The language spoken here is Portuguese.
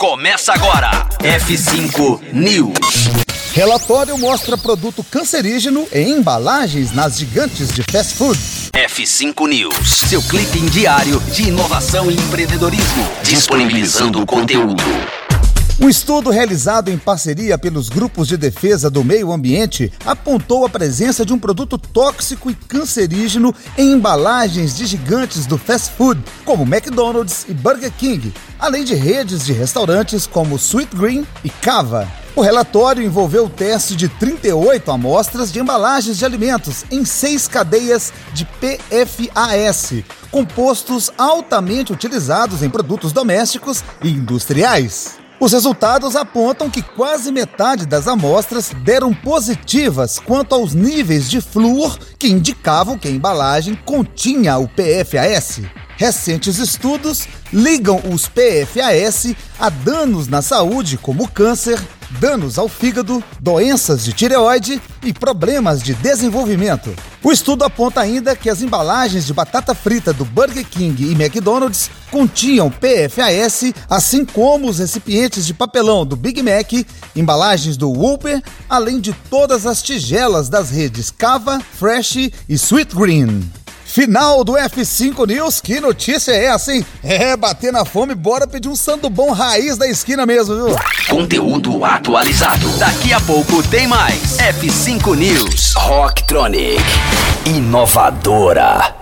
Começa agora. F5 News. Relatório mostra produto cancerígeno em embalagens nas gigantes de fast food. F5 News. Seu clipe diário de inovação e empreendedorismo. Disponibilizando o conteúdo. Um estudo realizado em parceria pelos grupos de defesa do meio ambiente apontou a presença de um produto tóxico e cancerígeno em embalagens de gigantes do fast food, como McDonald's e Burger King, além de redes de restaurantes como Sweet Green e Cava. O relatório envolveu o teste de 38 amostras de embalagens de alimentos em seis cadeias de PFAS, compostos altamente utilizados em produtos domésticos e industriais. Os resultados apontam que quase metade das amostras deram positivas quanto aos níveis de flúor que indicavam que a embalagem continha o PFAS. Recentes estudos ligam os PFAS a danos na saúde, como câncer, danos ao fígado, doenças de tireoide e problemas de desenvolvimento. O estudo aponta ainda que as embalagens de batata frita do Burger King e McDonald's continham PFAS, assim como os recipientes de papelão do Big Mac, embalagens do Whopper, além de todas as tigelas das redes Cava, Fresh e Sweet Green. Final do F5 News, que notícia é essa, hein? É, bater na fome, bora pedir um sandubom raiz da esquina mesmo, viu? Conteúdo atualizado. Daqui a pouco tem mais. F5 News. Rocktronic. Inovadora.